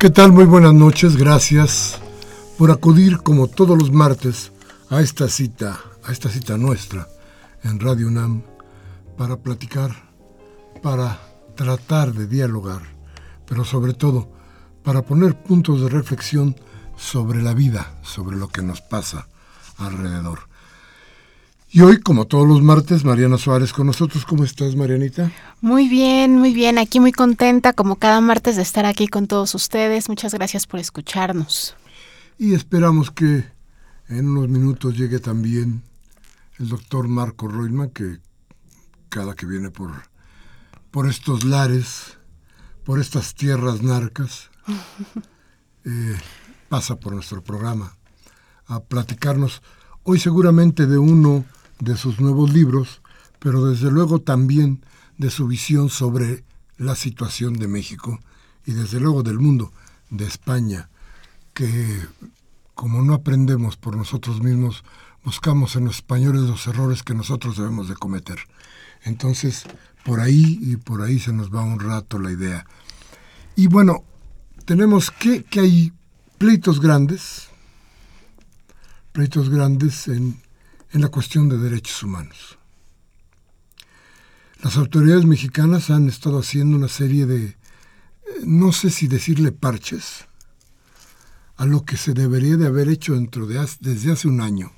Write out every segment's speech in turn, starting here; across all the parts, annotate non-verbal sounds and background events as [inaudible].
¿Qué tal? Muy buenas noches, gracias por acudir como todos los martes a esta cita, a esta cita nuestra en Radio UNAM para platicar, para tratar de dialogar, pero sobre todo para poner puntos de reflexión sobre la vida, sobre lo que nos pasa alrededor. Y hoy, como todos los martes, Mariana Suárez con nosotros. ¿Cómo estás, Marianita? Muy bien, muy bien. Aquí muy contenta, como cada martes, de estar aquí con todos ustedes. Muchas gracias por escucharnos. Y esperamos que en unos minutos llegue también el doctor Marco Roilman, que cada que viene por, por estos lares, por estas tierras narcas, [laughs] eh, pasa por nuestro programa a platicarnos hoy seguramente de uno de sus nuevos libros, pero desde luego también de su visión sobre la situación de México y desde luego del mundo, de España, que como no aprendemos por nosotros mismos, buscamos en los españoles los errores que nosotros debemos de cometer. Entonces, por ahí y por ahí se nos va un rato la idea. Y bueno, tenemos que, que hay pleitos grandes, pleitos grandes en en la cuestión de derechos humanos. Las autoridades mexicanas han estado haciendo una serie de, eh, no sé si decirle parches, a lo que se debería de haber hecho dentro de, desde hace un año,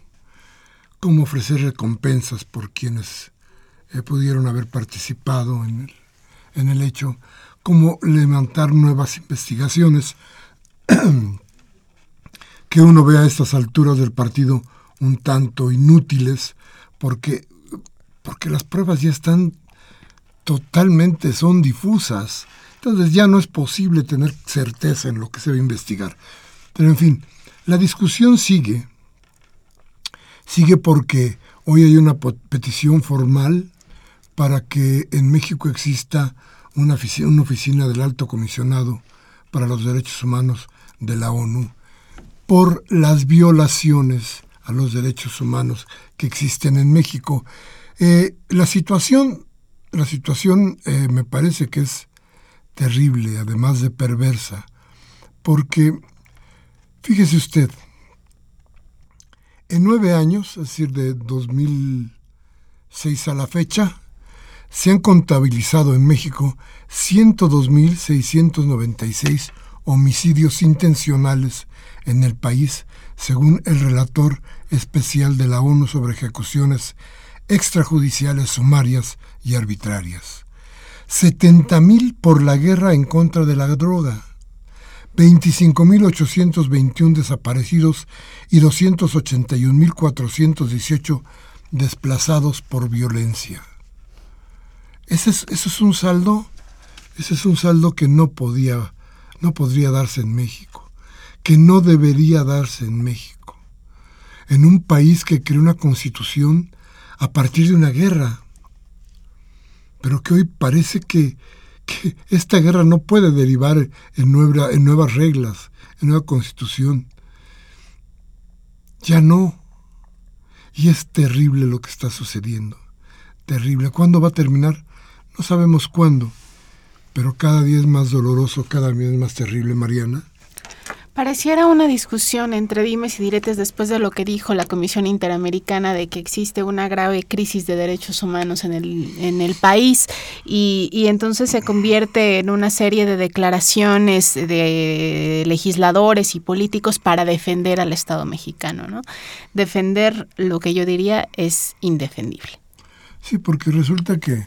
como ofrecer recompensas por quienes eh, pudieron haber participado en el, en el hecho, como levantar nuevas investigaciones, [clears throat] que uno ve a estas alturas del partido un tanto inútiles porque, porque las pruebas ya están totalmente, son difusas. Entonces ya no es posible tener certeza en lo que se va a investigar. Pero en fin, la discusión sigue. Sigue porque hoy hay una petición formal para que en México exista una oficina, una oficina del Alto Comisionado para los Derechos Humanos de la ONU por las violaciones a los derechos humanos que existen en México. Eh, la situación, la situación eh, me parece que es terrible, además de perversa, porque, fíjese usted, en nueve años, es decir, de 2006 a la fecha, se han contabilizado en México 102.696 homicidios intencionales en el país, según el relator especial de la ONU sobre ejecuciones extrajudiciales sumarias y arbitrarias. 70.000 por la guerra en contra de la droga, 25.821 desaparecidos y 281.418 desplazados por violencia. Ese es, es un saldo Ese es un saldo que no podía, no podría darse en México, que no debería darse en México, en un país que creó una constitución a partir de una guerra, pero que hoy parece que, que esta guerra no puede derivar en, en nuevas reglas, en nueva constitución. Ya no. Y es terrible lo que está sucediendo. Terrible. ¿Cuándo va a terminar? No sabemos cuándo. Pero cada día es más doloroso, cada día es más terrible, Mariana. Pareciera una discusión entre dimes y diretes después de lo que dijo la Comisión Interamericana de que existe una grave crisis de derechos humanos en el, en el país y, y entonces se convierte en una serie de declaraciones de legisladores y políticos para defender al Estado mexicano. ¿no? Defender lo que yo diría es indefendible. Sí, porque resulta que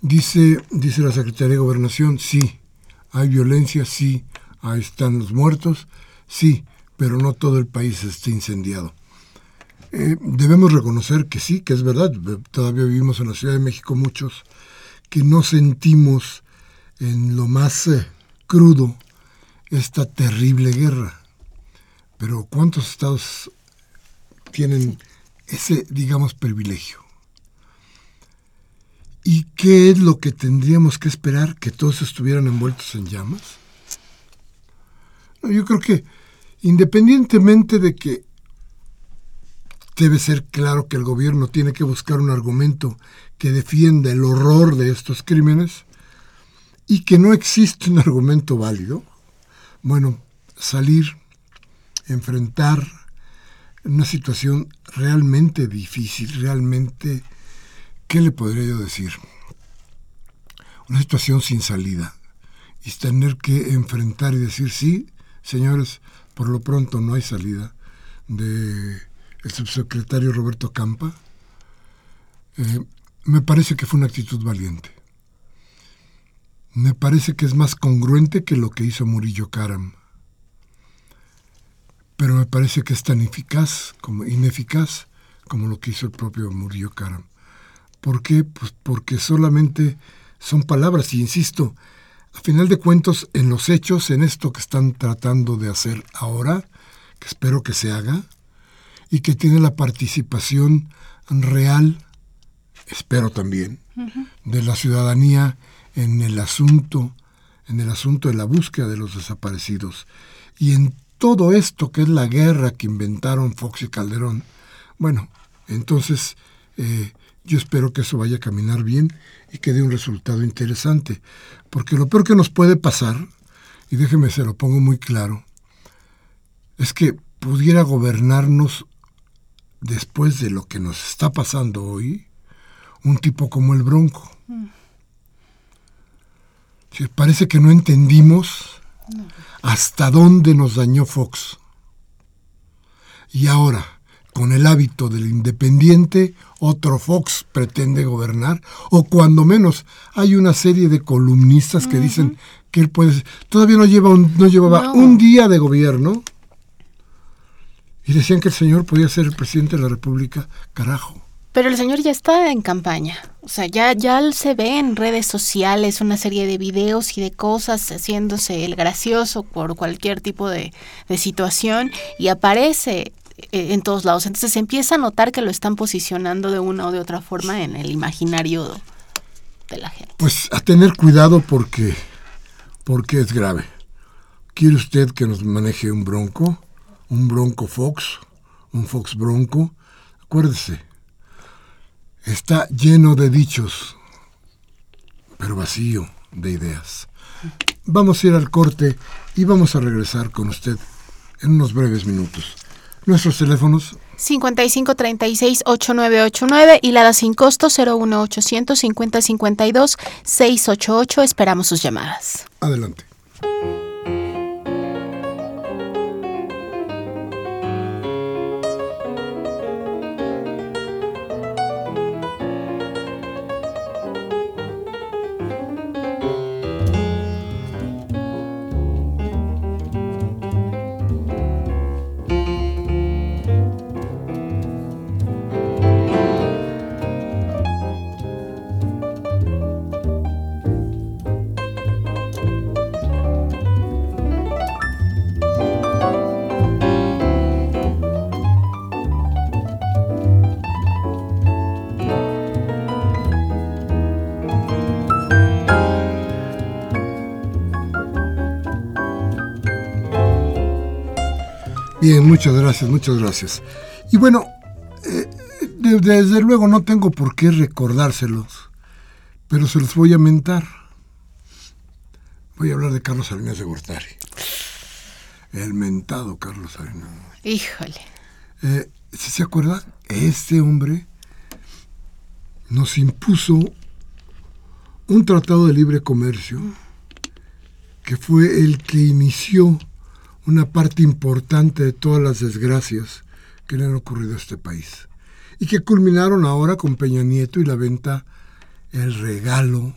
dice, dice la Secretaría de Gobernación, sí, hay violencia, sí ahí están los muertos, sí, pero no todo el país está incendiado. Eh, debemos reconocer que sí, que es verdad, todavía vivimos en la Ciudad de México muchos que no sentimos en lo más eh, crudo esta terrible guerra. Pero ¿cuántos estados tienen ese, digamos, privilegio? ¿Y qué es lo que tendríamos que esperar? ¿Que todos estuvieran envueltos en llamas? Yo creo que independientemente de que debe ser claro que el gobierno tiene que buscar un argumento que defienda el horror de estos crímenes y que no existe un argumento válido, bueno, salir, enfrentar una situación realmente difícil, realmente, ¿qué le podría yo decir? Una situación sin salida y tener que enfrentar y decir, sí, Señores, por lo pronto no hay salida de el subsecretario Roberto Campa. Eh, me parece que fue una actitud valiente. Me parece que es más congruente que lo que hizo Murillo Karam. Pero me parece que es tan eficaz como ineficaz como lo que hizo el propio Murillo Karam. ¿Por qué? Pues porque solamente son palabras, y insisto, a final de cuentos, en los hechos, en esto que están tratando de hacer ahora, que espero que se haga, y que tiene la participación real, espero también, de la ciudadanía en el asunto, en el asunto de la búsqueda de los desaparecidos. Y en todo esto que es la guerra que inventaron Fox y Calderón, bueno, entonces eh, yo espero que eso vaya a caminar bien y que dé un resultado interesante. Porque lo peor que nos puede pasar, y déjeme se lo pongo muy claro, es que pudiera gobernarnos después de lo que nos está pasando hoy, un tipo como el Bronco. Mm. parece que no entendimos hasta dónde nos dañó Fox. Y ahora, con el hábito del independiente, otro Fox pretende gobernar, o cuando menos hay una serie de columnistas que dicen que él puede... Todavía no, lleva no llevaba un día de gobierno y decían que el señor podía ser el presidente de la República, carajo. Pero el señor ya está en campaña. O sea, ya, ya se ve en redes sociales una serie de videos y de cosas haciéndose el gracioso por cualquier tipo de, de situación y aparece en todos lados. Entonces se empieza a notar que lo están posicionando de una o de otra forma en el imaginario de la gente. Pues a tener cuidado porque, porque es grave. ¿Quiere usted que nos maneje un bronco? Un bronco Fox, un Fox bronco. Acuérdese, está lleno de dichos, pero vacío de ideas. Vamos a ir al corte y vamos a regresar con usted en unos breves minutos. Nuestros teléfonos 5536-8989 y la da sin costo 01800 5052 688. Esperamos sus llamadas. Adelante. Bien, muchas gracias, muchas gracias. Y bueno, eh, desde luego no tengo por qué recordárselos, pero se los voy a mentar. Voy a hablar de Carlos Salinas de Gortari. El mentado Carlos Salinas. Híjole. Eh, ¿Se acuerda? Este hombre nos impuso un tratado de libre comercio que fue el que inició una parte importante de todas las desgracias que le han ocurrido a este país y que culminaron ahora con Peña Nieto y la venta, el regalo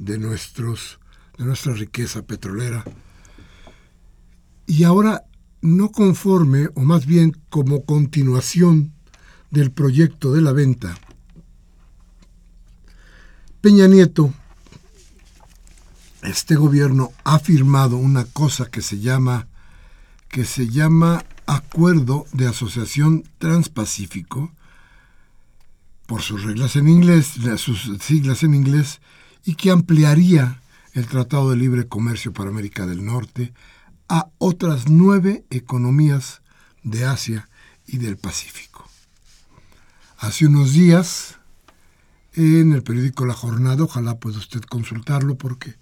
de, nuestros, de nuestra riqueza petrolera. Y ahora, no conforme, o más bien como continuación del proyecto de la venta, Peña Nieto, este gobierno ha firmado una cosa que se llama que se llama Acuerdo de Asociación Transpacífico por sus reglas en inglés, sus siglas en inglés, y que ampliaría el Tratado de Libre Comercio para América del Norte a otras nueve economías de Asia y del Pacífico. Hace unos días, en el periódico La Jornada, ojalá pueda usted consultarlo porque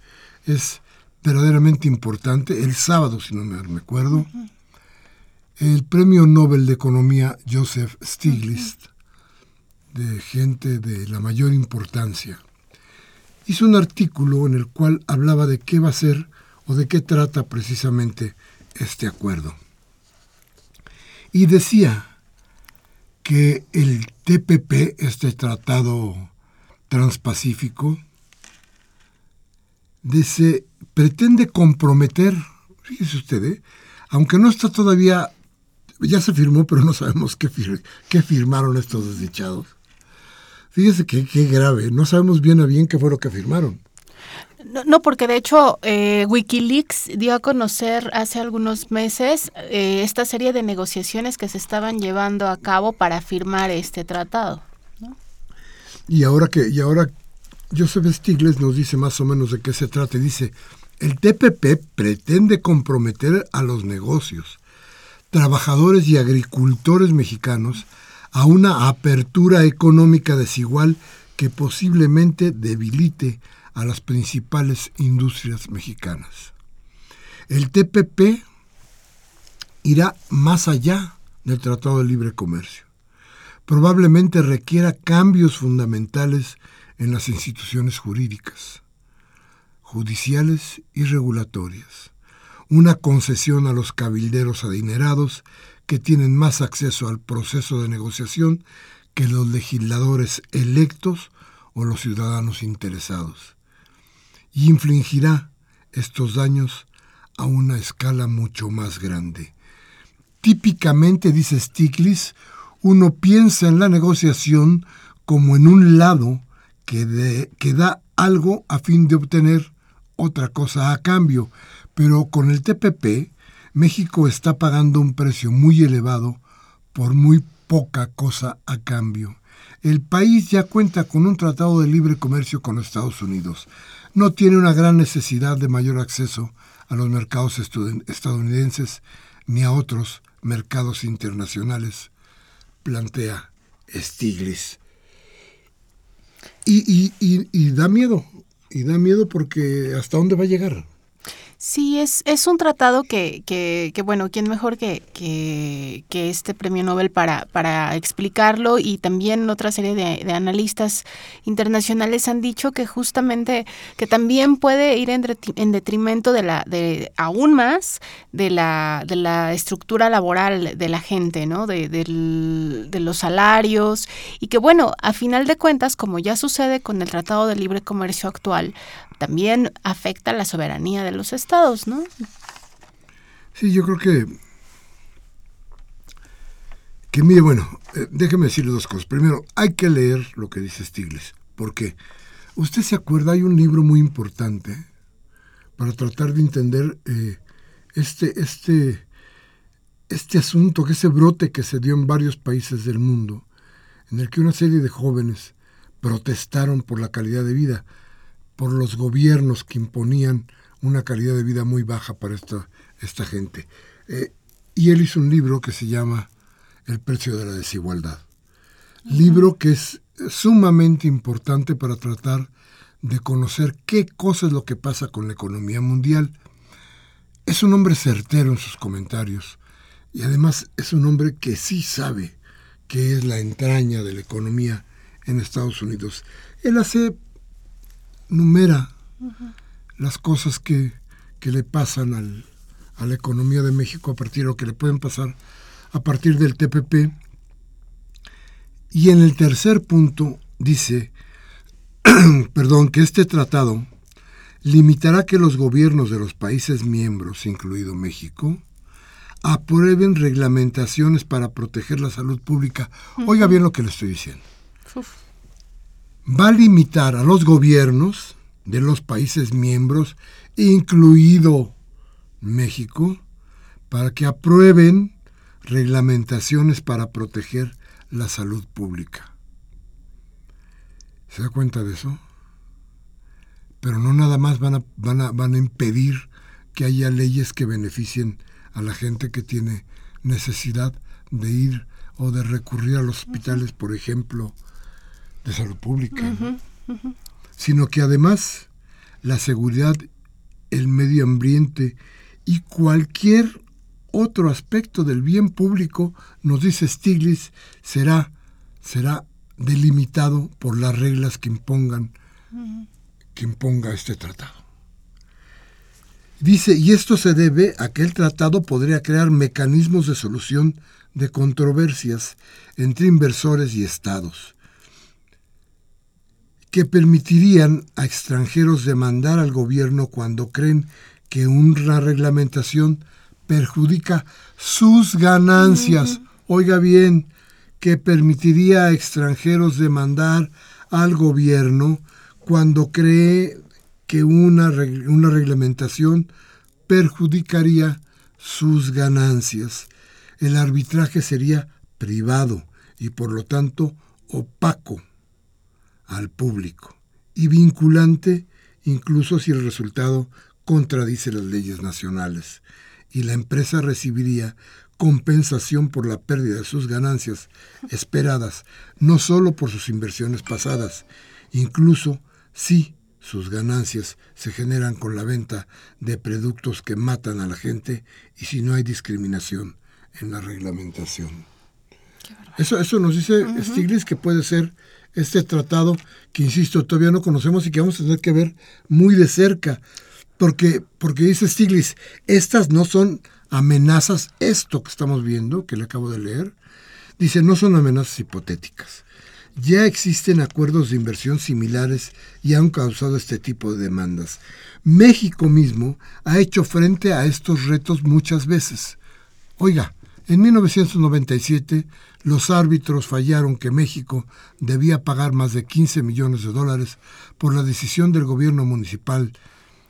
es verdaderamente importante, el sábado, si no me acuerdo, el premio Nobel de Economía Joseph Stiglitz, de gente de la mayor importancia, hizo un artículo en el cual hablaba de qué va a ser o de qué trata precisamente este acuerdo. Y decía que el TPP, este tratado transpacífico, dice, pretende comprometer, fíjese usted, ¿eh? aunque no está todavía, ya se firmó, pero no sabemos qué, qué firmaron estos desdichados. Fíjese que qué grave, no sabemos bien a bien qué fue lo que firmaron. No, porque de hecho eh, Wikileaks dio a conocer hace algunos meses eh, esta serie de negociaciones que se estaban llevando a cabo para firmar este tratado. Y ahora que y ahora Joseph Stiglitz nos dice más o menos de qué se trata. Dice, el TPP pretende comprometer a los negocios, trabajadores y agricultores mexicanos a una apertura económica desigual que posiblemente debilite a las principales industrias mexicanas. El TPP irá más allá del Tratado de Libre Comercio. Probablemente requiera cambios fundamentales en las instituciones jurídicas, judiciales y regulatorias, una concesión a los cabilderos adinerados que tienen más acceso al proceso de negociación que los legisladores electos o los ciudadanos interesados, y infligirá estos daños a una escala mucho más grande. Típicamente, dice Stiglitz, uno piensa en la negociación como en un lado que, da algo a fin de obtener otra cosa a cambio. Pero con el TPP, México está pagando un precio muy elevado por muy poca cosa a cambio. El país ya cuenta con un tratado de libre comercio con Estados Unidos. No tiene una gran necesidad de mayor acceso a los mercados estadounidenses ni a otros mercados internacionales, plantea Stiglitz. Y, y, y, da miedo, y da miedo porque hasta dónde va a llegar. Sí, es, es un tratado que, que, que bueno, ¿quién mejor que, que, que, este premio Nobel para, para explicarlo? Y también otra serie de, de, analistas internacionales han dicho que justamente que también puede ir en, en detrimento de la, de aún más de la, de la estructura laboral de la gente, ¿no? De, de los salarios. Y que bueno, a final de cuentas, como ya sucede con el Tratado de Libre Comercio actual, también afecta la soberanía de los estados, Sí, yo creo que que mire, bueno, eh, déjeme decirle dos cosas. Primero, hay que leer lo que dice Stiglitz, porque usted se acuerda, hay un libro muy importante para tratar de entender eh, este, este, este asunto, que ese brote que se dio en varios países del mundo, en el que una serie de jóvenes protestaron por la calidad de vida por los gobiernos que imponían una calidad de vida muy baja para esta, esta gente. Eh, Y él hizo un libro que se llama El precio de la desigualdad. Libro que es sumamente importante para tratar de conocer qué cosa es lo que pasa con la economía mundial. Es un hombre certero en sus comentarios y además es un hombre que sí sabe qué es la entraña de la economía en Estados Unidos. Él hace, numera las cosas que, que le pasan al, a la economía de México a partir lo que le pueden pasar a partir del TPP. Y en el tercer punto dice, [clears throat] perdón, que este tratado limitará que los gobiernos de los países miembros, incluido México, aprueben reglamentaciones para proteger la salud pública. Oiga bien lo que le estoy diciendo. Va a limitar a los gobiernos de los países miembros, incluido México, para que aprueben reglamentaciones para proteger la salud pública. ¿Se da cuenta de eso? Pero no nada más van a, van a, van a impedir que haya leyes que beneficien a la gente que tiene necesidad de ir o de recurrir a los hospitales, por ejemplo, de salud pública, sino que además la seguridad, el medio ambiente y cualquier otro aspecto del bien público, nos dice Stiglitz, será, será delimitado por las reglas que impongan, que imponga este tratado. Dice, y esto se debe a que el tratado podría crear mecanismos de solución de controversias entre inversores y estados, que permitirían a extranjeros demandar al gobierno cuando creen que una reglamentación perjudica sus ganancias. Oiga bien, que permitiría a extranjeros demandar al gobierno cuando cree que una, una reglamentación perjudicaría sus ganancias. El arbitraje sería privado y por lo tanto opaco al público y vinculante incluso si el resultado contradice las leyes nacionales y la empresa recibiría compensación por la pérdida de sus ganancias esperadas, no solo por sus inversiones pasadas, incluso si sus ganancias se generan con la venta de productos que matan a la gente y si no hay discriminación en la reglamentación. Eso, eso nos dice Stiglitz que puede ser este tratado que, insisto, todavía no conocemos y que vamos a tener que ver muy de cerca, porque, porque dice Stiglitz, estas no son amenazas, esto que estamos viendo, que le acabo de leer, dice, no son amenazas hipotéticas. Ya existen acuerdos de inversión similares y han causado este tipo de demandas. México mismo ha hecho frente a estos retos muchas veces. Oiga, en 1997 los árbitros fallaron que México debía pagar más de 15 millones de dólares por la decisión del gobierno municipal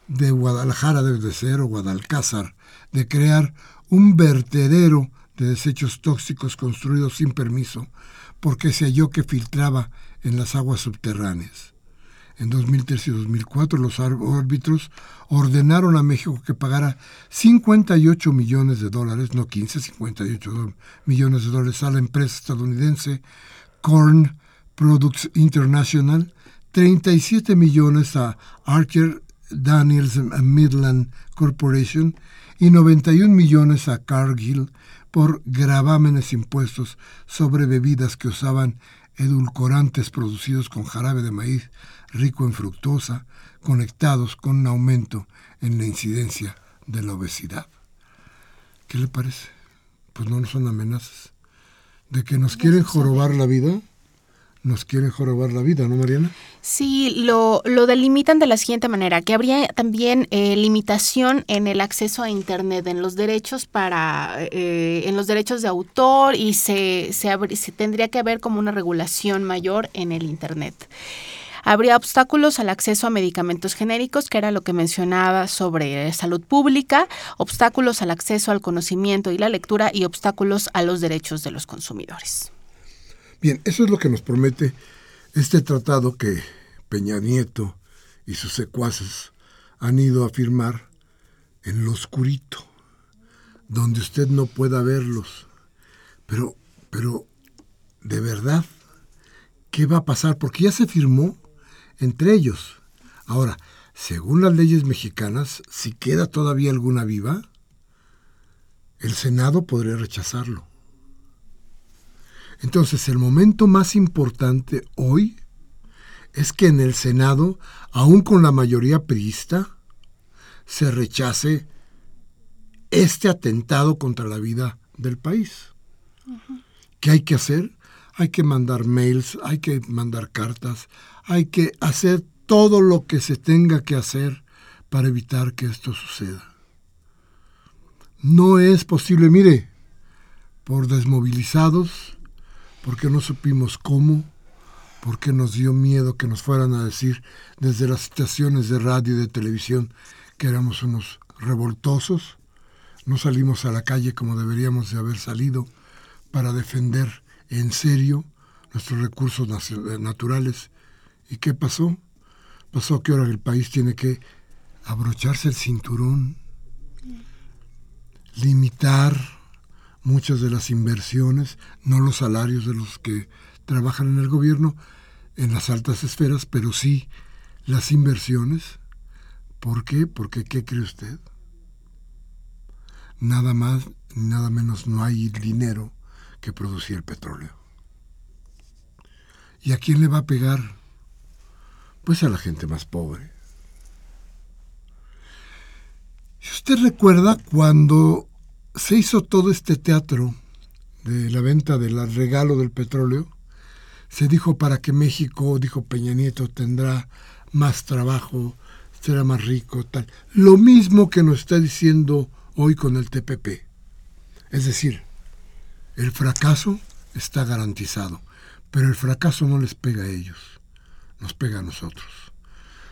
de Guadalajara debe ser, o Guadalcázar, de crear un vertedero de desechos tóxicos construidos sin permiso, porque se halló que filtraba en las aguas subterráneas. En 2003 y 2004 los árbitros ordenaron a México que pagara 58 millones de dólares, no 15, 58 millones de dólares a la empresa estadounidense Corn Products International, 37 millones a Archer Daniels Midland Corporation y 91 millones a Cargill por gravámenes impuestos sobre bebidas que usaban edulcorantes producidos con jarabe de maíz rico en fructosa, conectados con un aumento en la incidencia de la obesidad. ¿Qué le parece? Pues no son amenazas. De que nos quieren jorobar la vida, nos quieren jorobar la vida, ¿no, Mariana? Sí, lo, lo delimitan de la siguiente manera, que habría también eh, limitación en el acceso a Internet, en los derechos para, eh, en los derechos de autor y se, se, se tendría que haber como una regulación mayor en el Internet. Habría obstáculos al acceso a medicamentos genéricos, que era lo que mencionaba sobre salud pública, obstáculos al acceso al conocimiento y la lectura y obstáculos a los derechos de los consumidores. Bien, eso es lo que nos promete este tratado que Peña Nieto y sus secuaces han ido a firmar en lo oscurito, donde usted no pueda verlos. Pero, pero, de verdad, ¿qué va a pasar? Porque ya se firmó entre ellos. Ahora, según las leyes mexicanas, si queda todavía alguna viva, el Senado podría rechazarlo. Entonces, el momento más importante hoy es que en el Senado, aún con la mayoría priista, se rechace este atentado contra la vida del país. ¿Qué hay que hacer? Hay que mandar mails, hay que mandar cartas, hay que hacer todo lo que se tenga que hacer para evitar que esto suceda. No es posible, mire, por desmovilizados, porque no supimos cómo, porque nos dio miedo que nos fueran a decir desde las estaciones de radio y de televisión que éramos unos revoltosos, no salimos a la calle como deberíamos de haber salido para defender en serio nuestros recursos naturales. ¿Y qué pasó? Pasó que ahora el país tiene que abrocharse el cinturón, limitar muchas de las inversiones, no los salarios de los que trabajan en el gobierno, en las altas esferas, pero sí las inversiones. ¿Por qué? Porque, ¿qué cree usted? nada más nada menos no hay dinero que producir el petróleo. ¿Y a quién le va a pegar? Pues a la gente más pobre. Si usted recuerda cuando se hizo todo este teatro de la venta del regalo del petróleo, se dijo para que México, dijo Peña Nieto, tendrá más trabajo, será más rico, tal. Lo mismo que nos está diciendo hoy con el TPP. Es decir, el fracaso está garantizado, pero el fracaso no les pega a ellos, nos pega a nosotros.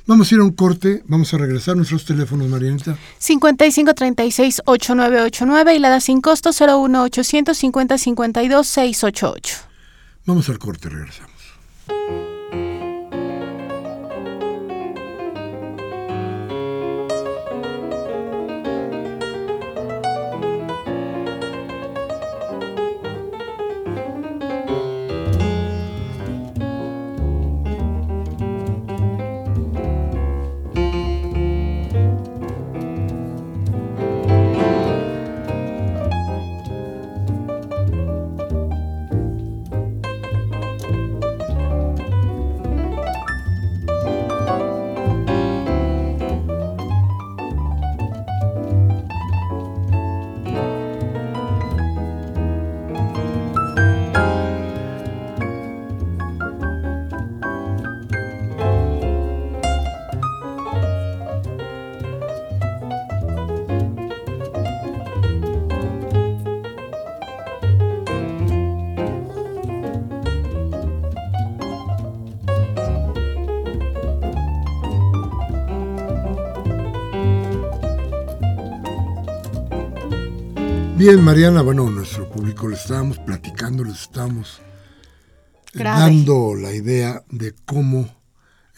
Vamos a ir a un corte, vamos a regresar nuestros teléfonos, Marianita. 5536-8989 y la da sin costo 01850 52 688. Vamos al corte, regresamos. Bien, Mariana, bueno, nuestro público le estábamos platicando, les estábamos eh, dando la idea de cómo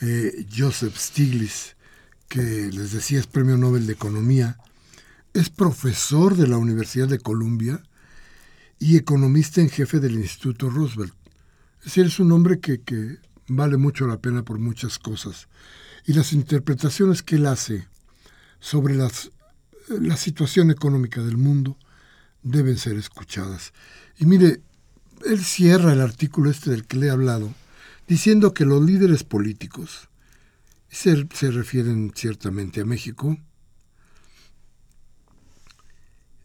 eh, Joseph Stiglitz, que les decía es premio Nobel de Economía, es profesor de la Universidad de Columbia y economista en jefe del Instituto Roosevelt. Es decir, es un hombre que, que vale mucho la pena por muchas cosas. Y las interpretaciones que él hace sobre las, la situación económica del mundo, deben ser escuchadas. Y mire, él cierra el artículo este del que le he hablado diciendo que los líderes políticos, se, se refieren ciertamente a México,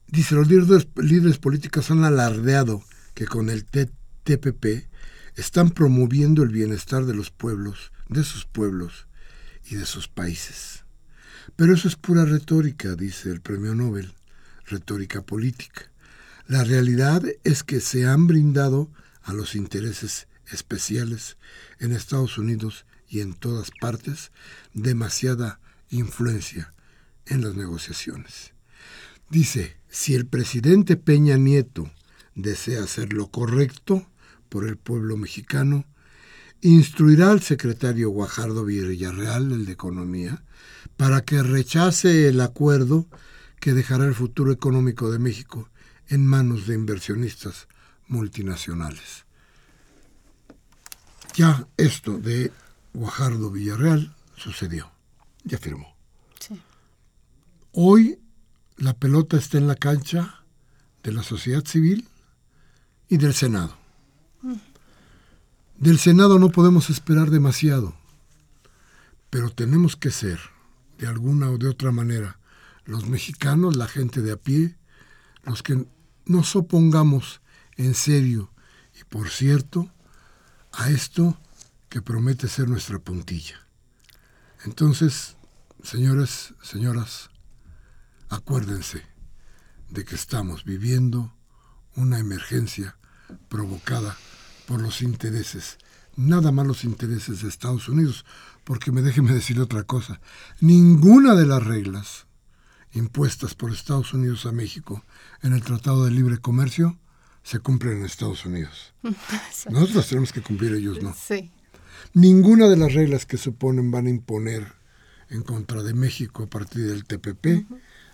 dice, los líderes, líderes políticos han alardeado que con el TPP están promoviendo el bienestar de los pueblos, de sus pueblos y de sus países. Pero eso es pura retórica, dice el premio Nobel retórica política. La realidad es que se han brindado a los intereses especiales en Estados Unidos y en todas partes demasiada influencia en las negociaciones. Dice, si el presidente Peña Nieto desea hacer lo correcto por el pueblo mexicano, instruirá al secretario Guajardo Villarreal, el de Economía, para que rechace el acuerdo que dejará el futuro económico de México en manos de inversionistas multinacionales. Ya esto de Guajardo Villarreal sucedió, ya firmó. Hoy la pelota está en la cancha de la sociedad civil y del Senado. Del Senado no podemos esperar demasiado, pero tenemos que ser, de alguna o de otra manera, los mexicanos, la gente de a pie, los que nos opongamos en serio y por cierto a esto que promete ser nuestra puntilla. Entonces, señores, señoras, acuérdense de que estamos viviendo una emergencia provocada por los intereses, nada más los intereses de Estados Unidos, porque me déjeme decir otra cosa, ninguna de las reglas impuestas por Estados Unidos a México en el Tratado de Libre Comercio se cumplen en Estados Unidos. [laughs] Nosotros tenemos que cumplir, ellos no. Ninguna de las reglas que suponen van a imponer en contra de México a partir del TPP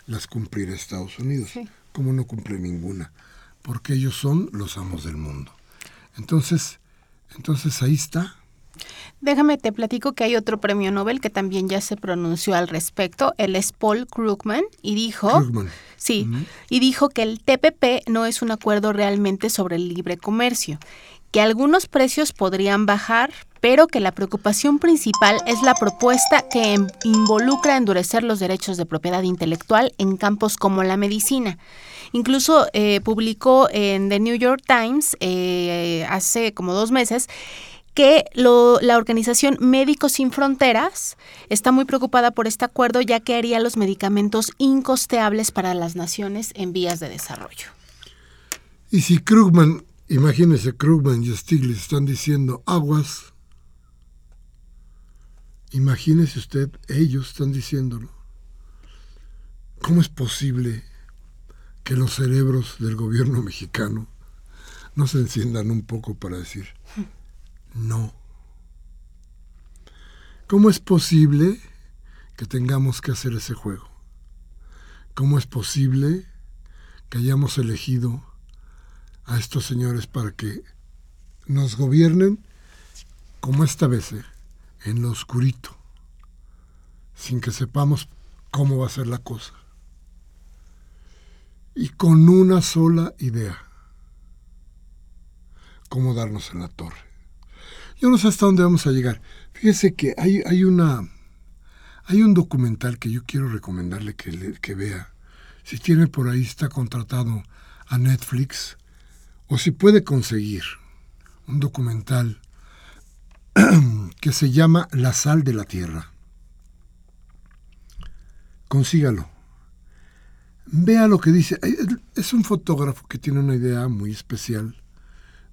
las cumplirá Estados Unidos, como no cumple ninguna, porque ellos son los amos del mundo. Entonces, entonces ahí está Déjame te platico que hay otro premio Nobel que también ya se pronunció al respecto. Él es Paul Krugman y dijo, sí, y dijo que el TPP no es un acuerdo realmente sobre el libre comercio, que algunos precios podrían bajar, pero que la preocupación principal es la propuesta que em, involucra endurecer los derechos de propiedad intelectual en campos como la medicina. Incluso eh, publicó en The New York Times eh, hace como dos meses que la organización Médicos Sin Fronteras está muy preocupada por este acuerdo ya que haría los medicamentos incosteables para las naciones en vías de desarrollo. Y si Krugman, imagínese Krugman y Stiglitz están diciendo aguas, imagínese usted, ellos están diciéndolo. ¿Cómo es posible que los cerebros del gobierno mexicano no se enciendan un poco para decir, no. ¿Cómo es posible que tengamos que hacer ese juego? ¿Cómo es posible que hayamos elegido a estos señores para que nos gobiernen como esta vez, eh, en lo oscurito, sin que sepamos cómo va a ser la cosa? Y con una sola idea, cómo darnos en la torre. Yo no sé hasta dónde vamos a llegar. Fíjese que hay, hay una hay un documental que yo quiero recomendarle que, que vea. Si tiene por ahí, está contratado a Netflix, o si puede conseguir un documental [clears throat] que se llama La sal de la tierra. Consígalo. Vea lo que dice. Es un fotógrafo que tiene una idea muy especial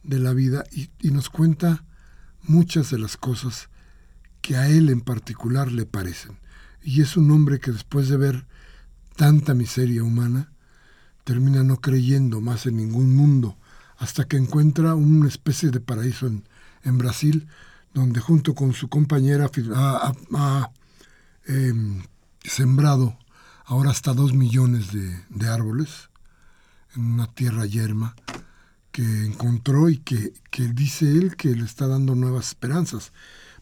de la vida y, y nos cuenta muchas de las cosas que a él en particular le parecen. Y es un hombre que después de ver tanta miseria humana, termina no creyendo más en ningún mundo, hasta que encuentra una especie de paraíso en, Brasil, donde junto con su compañera ha, em, sembrado ahora hasta dos millones de, de árboles en una tierra yerma que encontró y que, dice él que le está dando nuevas esperanzas.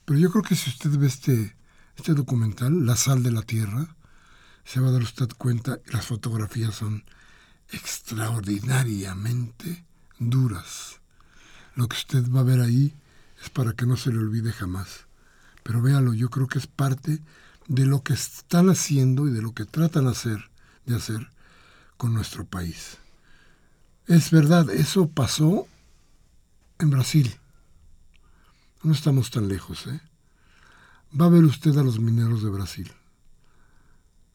Pero yo creo que si usted ve este, este documental, La sal de la tierra, se va a dar usted cuenta, las fotografías son extraordinariamente duras. Lo que usted va a ver ahí es para que no se le olvide jamás. Pero véalo, yo creo que es parte de lo que están haciendo y de lo que tratan hacer, de hacer con nuestro país. Es verdad, eso pasó en Brasil. No estamos tan lejos, ¿eh? Va a ver usted a los mineros de Brasil.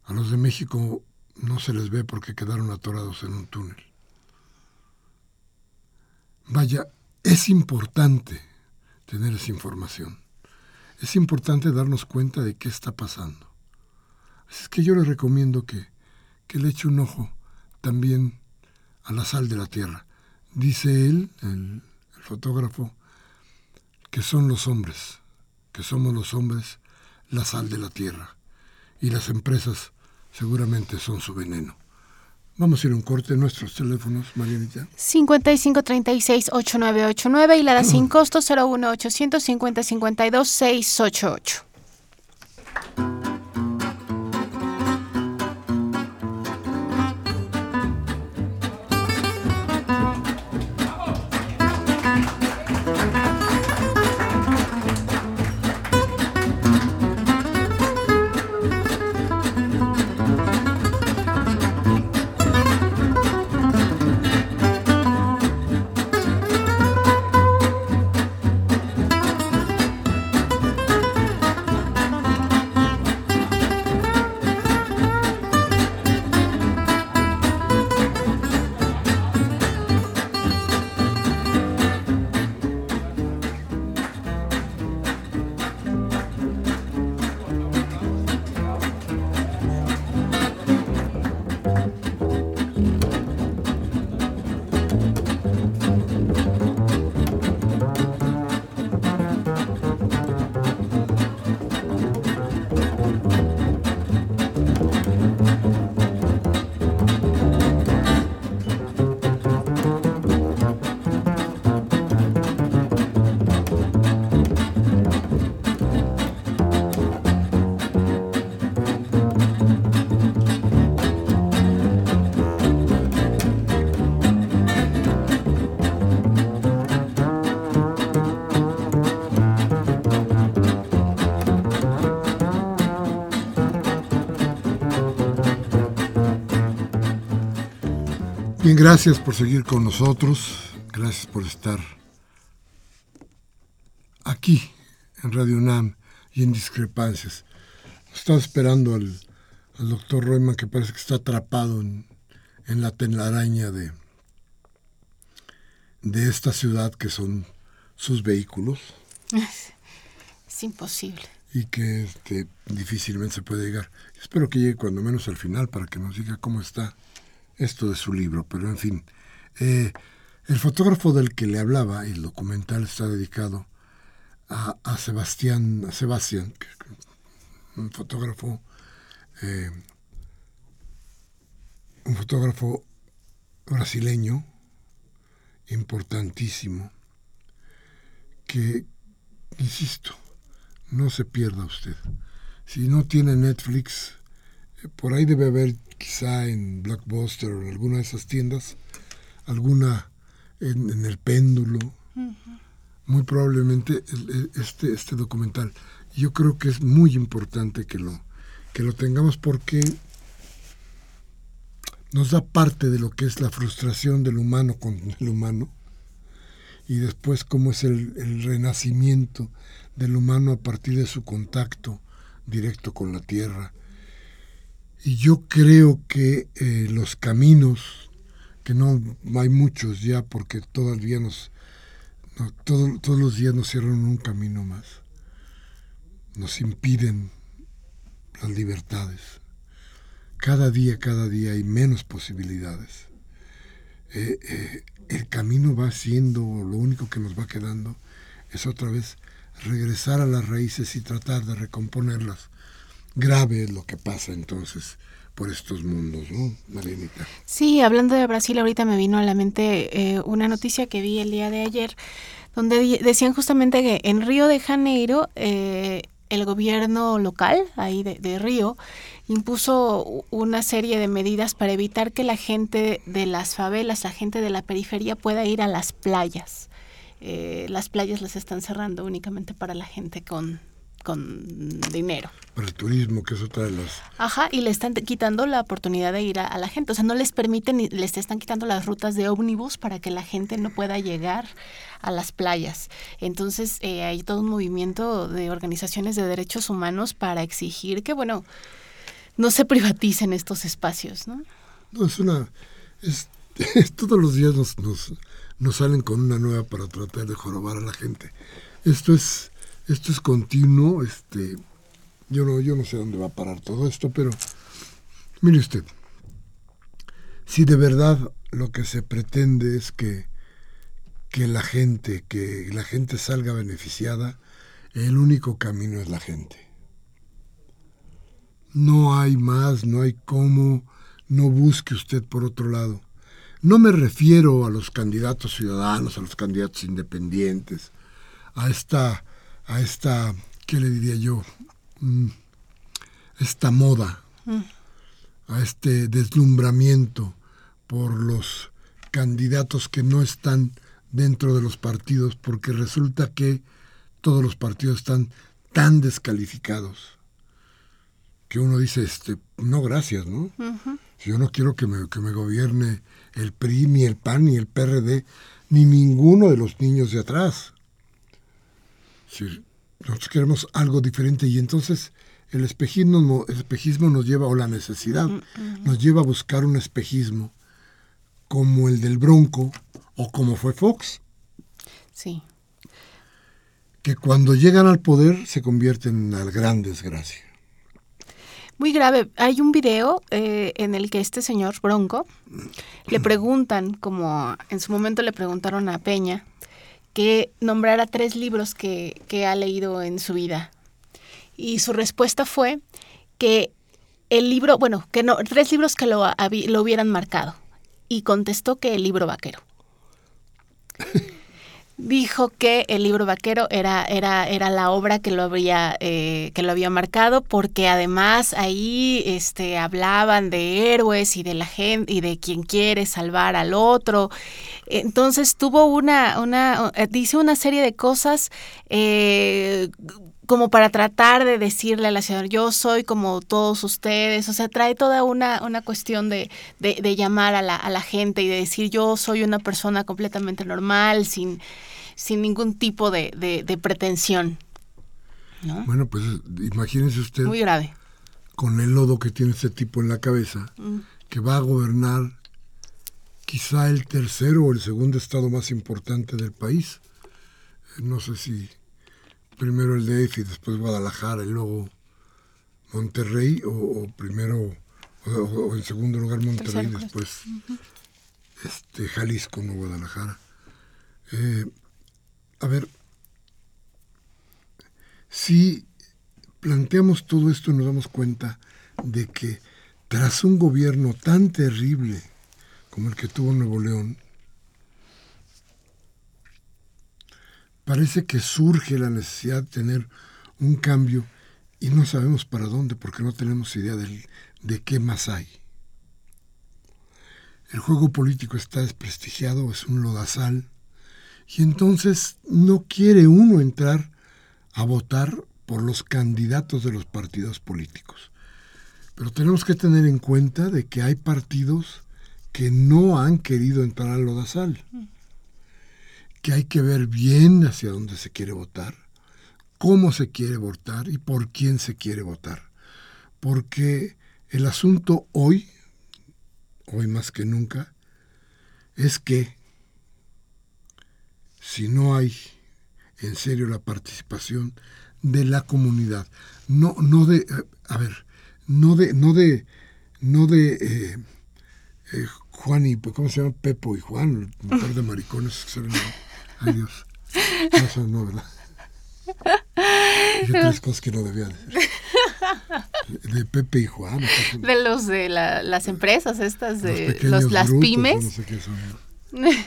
A los de México no se les ve porque quedaron atorados en un túnel. Vaya, es importante tener esa información. Es importante darnos cuenta de qué está pasando. Así es que yo le recomiendo que, que le eche un ojo también a la sal de la tierra. Dice él, el, fotógrafo, que son los hombres, que somos los hombres la sal de la tierra y las empresas seguramente son su veneno. Vamos a ir a un corte nuestros teléfonos, Marianita. 5536-8989 y la da sin [clears throat] costo 01850 52 688. Gracias por seguir con nosotros, gracias por estar aquí en Radio UNAM y en Discrepancias. Estaba esperando al, doctor Reumann que parece que está atrapado en, la telaraña de, de esta ciudad que son sus vehículos. [laughs] Es imposible. Y que este, difícilmente se puede llegar. Espero que llegue cuando menos al final para que nos diga cómo está esto de su libro, pero en fin. Eh, el fotógrafo del que le hablaba, el documental está dedicado a, Sebastián, a Sebastián, un fotógrafo, eh, un fotógrafo brasileño importantísimo, que, insisto, no se pierda usted. Si no tiene Netflix, eh, por ahí debe haber quizá en Blockbuster o en alguna de esas tiendas, alguna en, el péndulo, muy probablemente este, este documental. Yo creo que es muy importante que lo, que lo tengamos porque nos da parte de lo que es la frustración del humano con el humano y después cómo es el, el renacimiento del humano a partir de su contacto directo con la tierra y yo creo que eh, los caminos, que no hay muchos ya porque todavía nos, todos los días nos cierran un camino más, nos impiden las libertades. Cada día, cada día hay menos posibilidades. Eh, eh, el camino va siendo, lo único que nos va quedando es otra vez regresar a las raíces y tratar de recomponerlas grave es lo que pasa entonces por estos mundos, ¿no, Marianita? Sí, hablando de Brasil, ahorita me vino a la mente eh, una noticia que vi el día de ayer, donde decían justamente que en Río de Janeiro eh, el gobierno local, ahí de, Río, impuso una serie de medidas para evitar que la gente de las favelas, la gente de la periferia pueda ir a las playas. Eh, las playas las están cerrando únicamente para la gente con con dinero. Para el turismo, que es otra de las... Ajá, y le están quitando la oportunidad de ir a, la gente. O sea, no les permiten, les están quitando las rutas de ómnibus para que la gente no pueda llegar a las playas. Entonces, eh, hay todo un movimiento de organizaciones de derechos humanos para exigir que, bueno, no se privaticen estos espacios, ¿no? No, es una... Es, [laughs] todos los días nos, nos, nos salen con una nueva para tratar de jorobar a la gente. Esto es esto es continuo, este, yo no, yo no sé dónde va a parar todo esto, pero mire usted, si de verdad lo que se pretende es que, que la gente, que la gente salga beneficiada, el único camino es la gente. No hay más, no hay cómo, no busque usted por otro lado. No me refiero a los candidatos ciudadanos, a los candidatos independientes, a esta, a esta, ¿qué le diría yo? Mm, esta moda, a este deslumbramiento por los candidatos que no están dentro de los partidos, porque resulta que todos los partidos están tan descalificados que uno dice, este, no, gracias, ¿no? Yo no quiero que me, que me gobierne el PRI, ni el PAN, ni el PRD, ni ninguno de los niños de atrás. Nosotros queremos algo diferente y entonces el espejismo, el espejismo nos lleva, o la necesidad, nos lleva a buscar un espejismo como el del Bronco o como fue Fox. Sí. Que cuando llegan al poder se convierten en una gran desgracia. Muy grave. Hay un video eh, en el que este señor Bronco le preguntan, como en su momento le preguntaron a Peña, que nombrara tres libros que, que ha leído en su vida. Y su respuesta fue que el libro, bueno, que no, tres libros que lo, lo hubieran marcado. Y contestó que el libro vaquero. Dijo que el libro vaquero era, era, era la obra que lo había, eh, que lo había marcado, porque además ahí este, hablaban de héroes y de la gente y de quien quiere salvar al otro. Entonces tuvo una, una eh, dice una serie de cosas eh, como para tratar de decirle a la señora, yo soy como todos ustedes, o sea, trae toda una, una cuestión de, de, llamar a la, a la, gente y de decir, yo soy una persona completamente normal, sin, sin ningún tipo de, de pretensión. Bueno, pues imagínese usted. Muy grave. Con el lodo que tiene ese tipo en la cabeza, mm. que va a gobernar quizá el tercero o el segundo estado más importante del país. No sé si primero el DF y después Guadalajara y luego Monterrey o, primero o, en segundo lugar Monterrey y después este Jalisco no Guadalajara. Eh, a ver si planteamos todo esto nos damos cuenta de que tras un gobierno tan terrible como el que tuvo Nuevo León parece que surge la necesidad de tener un cambio y no sabemos para dónde porque no tenemos idea de, qué más hay. El juego político está desprestigiado, es un lodazal, y entonces no quiere uno entrar a votar por los candidatos de los partidos políticos. Pero tenemos que tener en cuenta de que hay partidos que no han querido entrar al lodazal que hay que ver bien hacia dónde se quiere votar, cómo se quiere votar y por quién se quiere votar. Porque el asunto hoy, hoy más que nunca, es que si no hay en serio la participación de la comunidad, no, no de, a ver, no de, no de, no de eh, eh, Juan y, ¿cómo se llama? Pepo y Juan, un par de maricones que Ay Dios. No, no, ¿verdad? Dije tres cosas que no debía decir. De Pepe y Juan. De los de la, las empresas estas, de los, las pymes. No sé qué son. [laughs]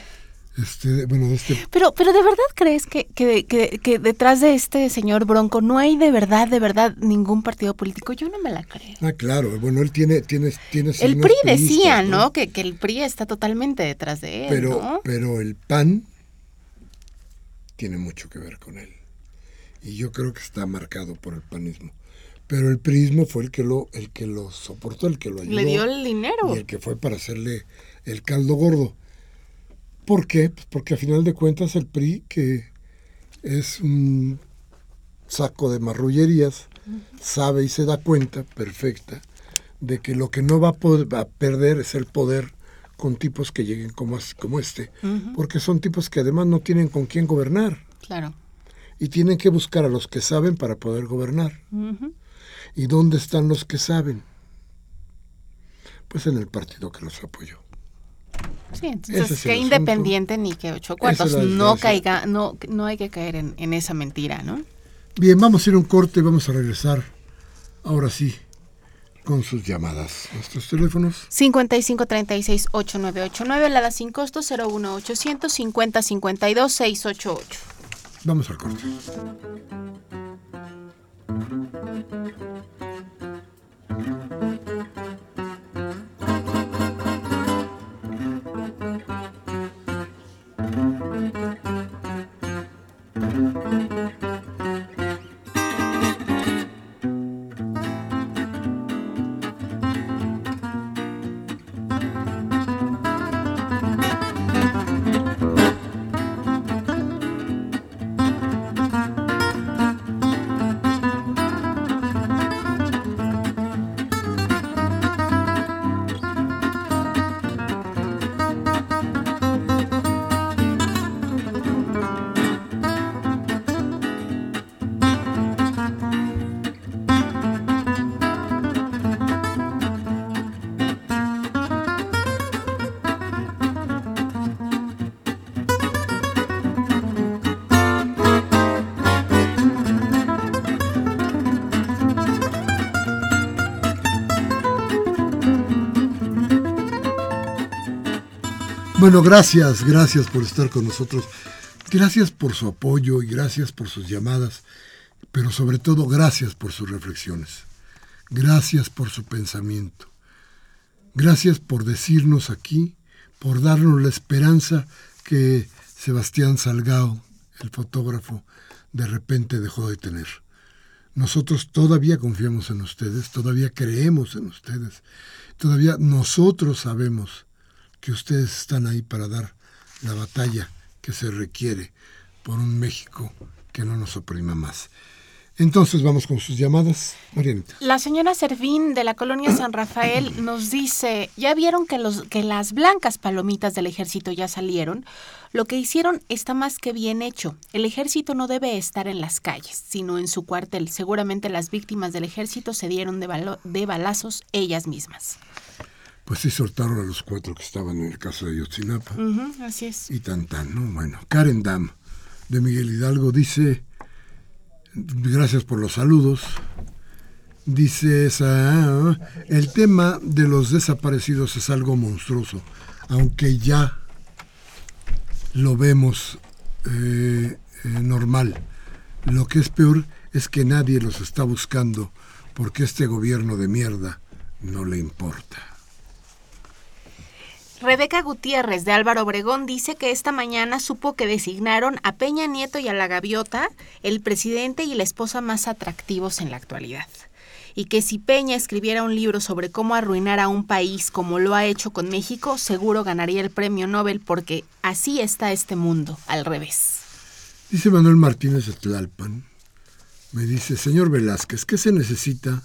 Este, bueno, este... Pero, pero ¿de verdad crees que, que, que, que, detrás de este señor Bronco no hay de verdad, de verdad ningún partido político? Yo no me la creo. Ah, claro. Bueno, él tiene... tiene, tiene el PRI decía, ¿no? Que, que el PRI está totalmente detrás de él, pero, Pero el PAN tiene mucho que ver con él. Y yo creo que está marcado por el panismo. Pero el prismo fue el que lo, el que lo soportó, el que lo ayudó. Le dio el dinero. Y el que fue para hacerle el caldo gordo. ¿Por qué? Pues porque a final de cuentas el PRI, que es un saco de marrullerías, sabe y se da cuenta perfecta de que lo que no va a, poder, a perder es el poder con tipos que lleguen como, como este, porque son tipos que además no tienen con quién gobernar. Claro. Y tienen que buscar a los que saben para poder gobernar. ¿Y dónde están los que saben? Pues en el partido que los apoyó. Sí, entonces que independiente ni que ocho cuartos, no caiga, no, no hay que caer en, en esa mentira, ¿no? Bien, vamos a ir a un corte y vamos a regresar. Ahora sí, con sus llamadas. Nuestros teléfonos. 5536-8989, la da sin costo 01800 50 52 688. Vamos al corte. Bueno, gracias, gracias por estar con nosotros. Gracias por su apoyo y gracias por sus llamadas, pero sobre todo gracias por sus reflexiones. Gracias por su pensamiento. Gracias por decirnos aquí, por darnos la esperanza que Sebastián Salgado, el fotógrafo, de repente dejó de tener. Nosotros todavía confiamos en ustedes, todavía creemos en ustedes, todavía nosotros sabemos que ustedes están ahí para dar la batalla que se requiere por un México que no nos oprima más. Entonces vamos con sus llamadas. Marianita. La señora Servín de la colonia San [coughs] Rafael nos dice, ¿ya vieron que, los, que las blancas palomitas del ejército ya salieron? Lo que hicieron está más que bien hecho. El ejército no debe estar en las calles, sino en su cuartel. Seguramente las víctimas del ejército se dieron de, de balazos ellas mismas pues sí soltaron a los cuatro que estaban en el caso de Yotzinapa. así es. Y tan tan, ¿no? Bueno, Karen Dam de Miguel Hidalgo dice, gracias por los saludos, dice esa, el tema de los desaparecidos es algo monstruoso, aunque ya lo vemos eh, eh, normal. Lo que es peor es que nadie los está buscando porque este gobierno de mierda no le importa. Rebeca Gutiérrez de Álvaro Obregón dice que esta mañana supo que designaron a Peña Nieto y a la Gaviota el presidente y la esposa más atractivos en la actualidad. Y que si Peña escribiera un libro sobre cómo arruinar a un país como lo ha hecho con México, seguro ganaría el premio Nobel porque así está este mundo, al revés. Dice Manuel Martínez de Tlalpan, me dice, señor Velázquez, ¿qué se necesita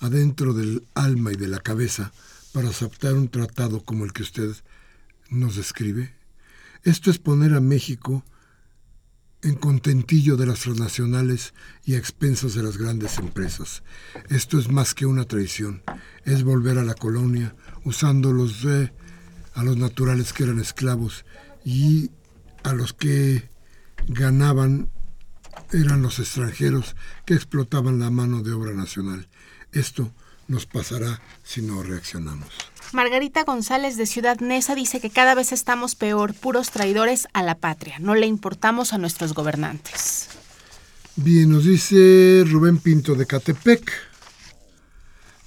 adentro del alma y de la cabeza para aceptar un tratado como el que usted nos describe? Esto es poner a México en contentillo de las transnacionales y a expensas de las grandes empresas. Esto es más que una traición, es volver a la colonia usando los a los naturales que eran esclavos y a los que ganaban eran los extranjeros que explotaban la mano de obra nacional. Esto nos pasará si no reaccionamos. Margarita González de Ciudad Neza dice que cada vez estamos peor, puros traidores a la patria, no le importamos a nuestros gobernantes. Bien, nos dice Rubén Pinto de Catepec.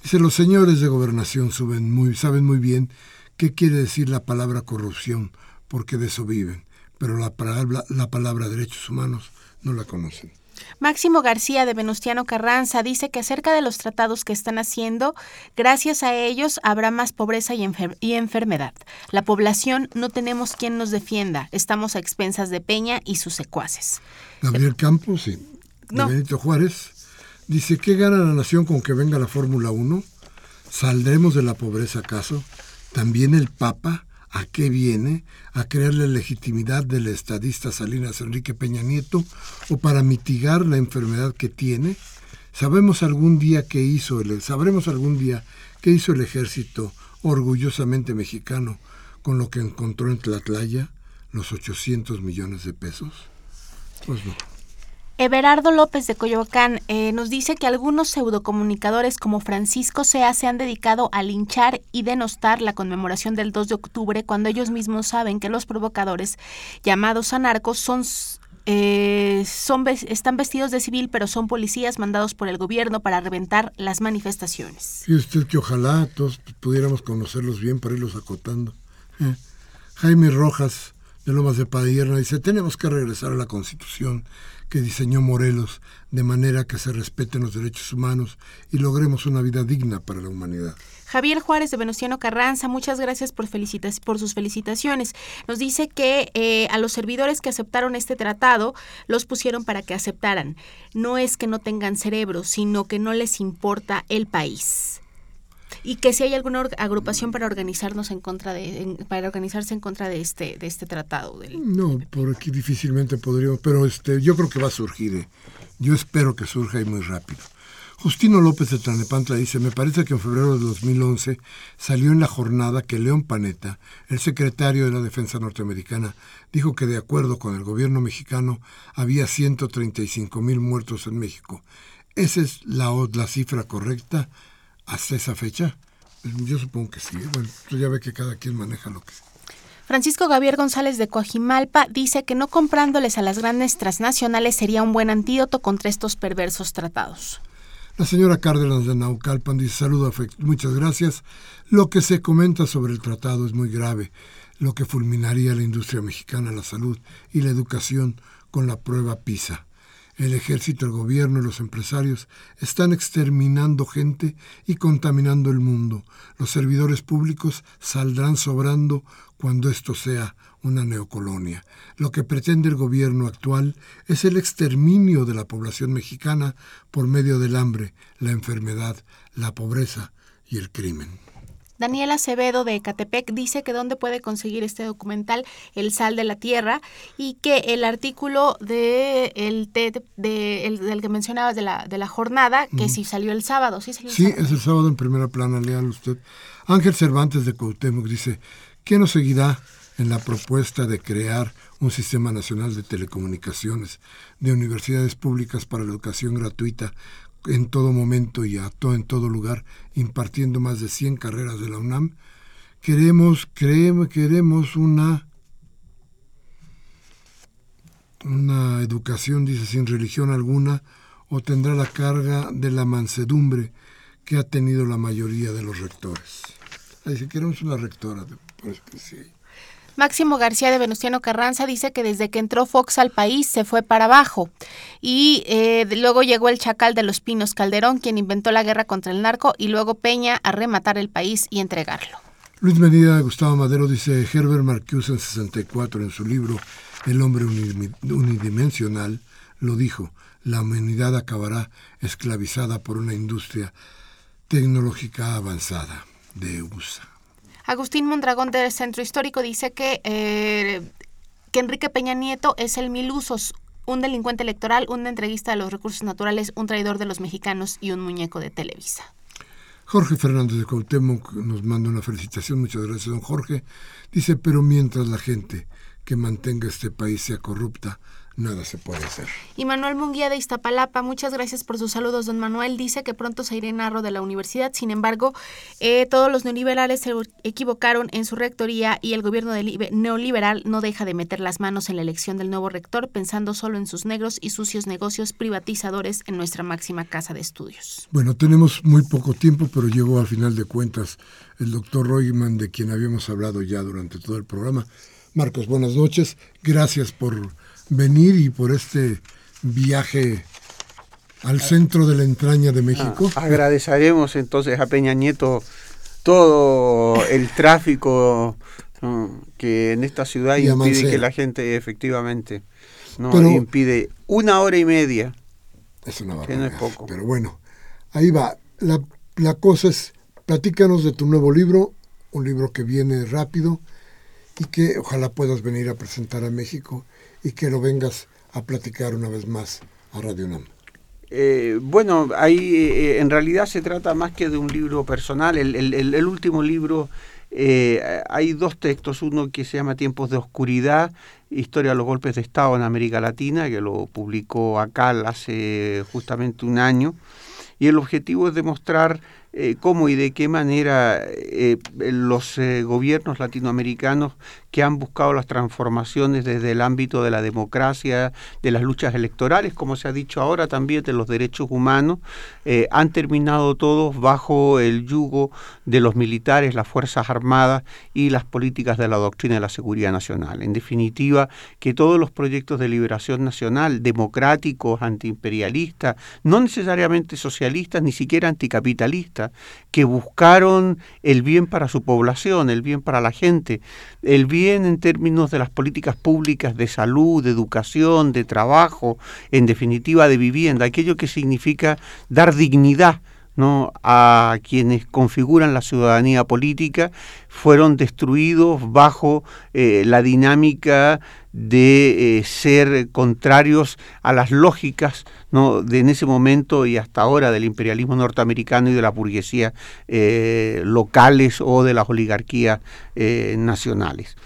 Dice, los señores de gobernación suben muy, saben muy bien qué quiere decir la palabra corrupción, porque de eso viven, pero la palabra, la palabra derechos humanos no la conocen. Máximo García de Venustiano Carranza dice que acerca de los tratados que están haciendo, gracias a ellos habrá más pobreza y, enfermedad. La población no tenemos quien nos defienda, estamos a expensas de Peña y sus secuaces. Gabriel Campos y Benito Juárez dice, ¿qué gana la nación con que venga la Fórmula 1? ¿Saldremos de la pobreza acaso? ¿También el Papa? ¿A qué viene? ¿A crearle legitimidad del estadista Salinas Enrique Peña Nieto o para mitigar la enfermedad que tiene? ¿Sabemos algún día qué hizo el, sabremos algún día qué hizo el ejército orgullosamente mexicano con lo que encontró en Tlatlaya, los 800 millones de pesos? Pues no. Everardo López de Coyoacán eh, nos dice que algunos pseudocomunicadores como Francisco Sea se han dedicado a linchar y denostar la conmemoración del 2 de octubre cuando ellos mismos saben que los provocadores llamados anarcos son eh, son, están vestidos de civil, pero son policías mandados por el gobierno para reventar las manifestaciones. Y usted que ojalá todos pudiéramos conocerlos bien para irlos acotando. Eh, Jaime Rojas, de Lomas de Padierna, dice, tenemos que regresar a la Constitución que diseñó Morelos, de manera que se respeten los derechos humanos y logremos una vida digna para la humanidad. Javier Juárez de Venustiano Carranza, muchas gracias por, por sus felicitaciones. Nos dice que eh, a los servidores que aceptaron este tratado los pusieron para que aceptaran. No es que no tengan cerebro, sino que no les importa el país y que si hay alguna agrupación para organizarnos en contra de para organizarse en contra de este de este tratado no por aquí difícilmente podríamos pero este yo creo que va a surgir ¿eh? yo espero que surja y muy rápido Justino López de Tlanepantla dice, me parece que en febrero de 2011 salió en la jornada que León Panetta, el secretario de la Defensa norteamericana, dijo que de acuerdo con el gobierno mexicano había 135 mil muertos en México. ¿Esa es la, la cifra correcta hasta esa fecha? Yo supongo que sí. Bueno, ya ve que cada quien maneja lo que... Francisco Gabriel González de Coajimalpa dice que no comprándoles a las grandes transnacionales sería un buen antídoto contra estos perversos tratados. La señora Cárdenas de Naucalpan dice saludo, muchas gracias. Lo que se comenta sobre el tratado es muy grave, lo que fulminaría la industria mexicana, la salud y la educación con la prueba PISA. El ejército, el gobierno y los empresarios están exterminando gente y contaminando el mundo. Los servidores públicos saldrán sobrando cuando esto sea una neocolonia. Lo que pretende el gobierno actual es el exterminio de la población mexicana por medio del hambre, la enfermedad, la pobreza y el crimen. Daniela Acevedo de Ecatepec dice que dónde puede conseguir este documental El Sal de la Tierra y que el artículo de el TED de, el, del que mencionabas de la, de la jornada, que si salió el sábado. Sí, sí es el sábado en primera plana, léalo usted. Ángel Cervantes de Cuauhtémoc dice, ¿qué nos seguirá en la propuesta de crear un sistema nacional de telecomunicaciones, de universidades públicas para la educación gratuita en todo momento y a todo, en todo lugar, impartiendo más de 100 carreras de la UNAM. Queremos, creemos, queremos una, una educación, dice, sin religión alguna, o tendrá la carga de la mansedumbre que ha tenido la mayoría de los rectores. Dice, queremos una rectora, pues que sí. Máximo García de Venustiano Carranza dice que desde que entró Fox al país se fue para abajo. Y eh, luego llegó el chacal de los Pinos Calderón, quien inventó la guerra contra el narco, y luego Peña a rematar el país y entregarlo. Luis Medina Gustavo Madero dice, Herbert Marcuse en 64 en su libro El hombre unidimensional lo dijo, la humanidad acabará esclavizada por una industria tecnológica avanzada de USA. Agustín Mondragón del Centro Histórico dice que, eh, que Enrique Peña Nieto es el mil usos, un delincuente electoral, un entreguista de los recursos naturales, un traidor de los mexicanos y un muñeco de Televisa. Jorge Fernández de Cuauhtémoc nos manda una felicitación, muchas gracias don Jorge. Dice, pero mientras la gente que mantenga este país sea corrupta, nada se puede hacer. Y Manuel Munguía de Iztapalapa, muchas gracias por sus saludos, don Manuel. Dice que pronto se irá en arro de la universidad, sin embargo, eh, todos los neoliberales se equivocaron en su rectoría y el gobierno neoliberal no deja de meter las manos en la elección del nuevo rector, pensando solo en sus negros y sucios negocios privatizadores en nuestra máxima casa de estudios. Bueno, tenemos muy poco tiempo, pero llegó al final de cuentas el doctor Royman, de quien habíamos hablado ya durante todo el programa. Marcos, buenas noches. Gracias por venir y por este viaje al centro de la entraña de México. Ah, agradeceremos entonces a Peña Nieto todo el tráfico que en esta ciudad impide que la gente efectivamente no impide una hora y media. Es una que no es poco. Pero bueno, ahí va. La, la cosa es, platícanos de tu nuevo libro, un libro que viene rápido y que ojalá puedas venir a presentar a México y que lo vengas a platicar una vez más a Radio NAM. Eh, bueno, ahí eh, en realidad se trata más que de un libro personal. El, último libro eh, hay dos textos, uno que se llama Tiempos de Oscuridad, Historia de los Golpes de Estado en América Latina, que lo publicó acá hace justamente un año, y el objetivo es demostrar cómo y de qué manera los gobiernos latinoamericanos que han buscado las transformaciones desde el ámbito de la democracia, de las luchas electorales, como se ha dicho ahora también de los derechos humanos, han terminado todos bajo el yugo de los militares, las Fuerzas Armadas y las políticas de la doctrina de la seguridad nacional. En definitiva, que todos los proyectos de liberación nacional, democráticos, antiimperialistas, no necesariamente socialistas, ni siquiera anticapitalistas, que buscaron el bien para su población, el bien para la gente, el bien en términos de las políticas públicas de salud, de educación, de trabajo, en definitiva de vivienda, aquello que significa dar dignidad a quienes configuran la ciudadanía política fueron destruidos bajo eh, la dinámica de eh, ser contrarios a las lógicas de en ese momento y hasta ahora del imperialismo norteamericano y de la burguesía eh, locales o de las oligarquías nacionales.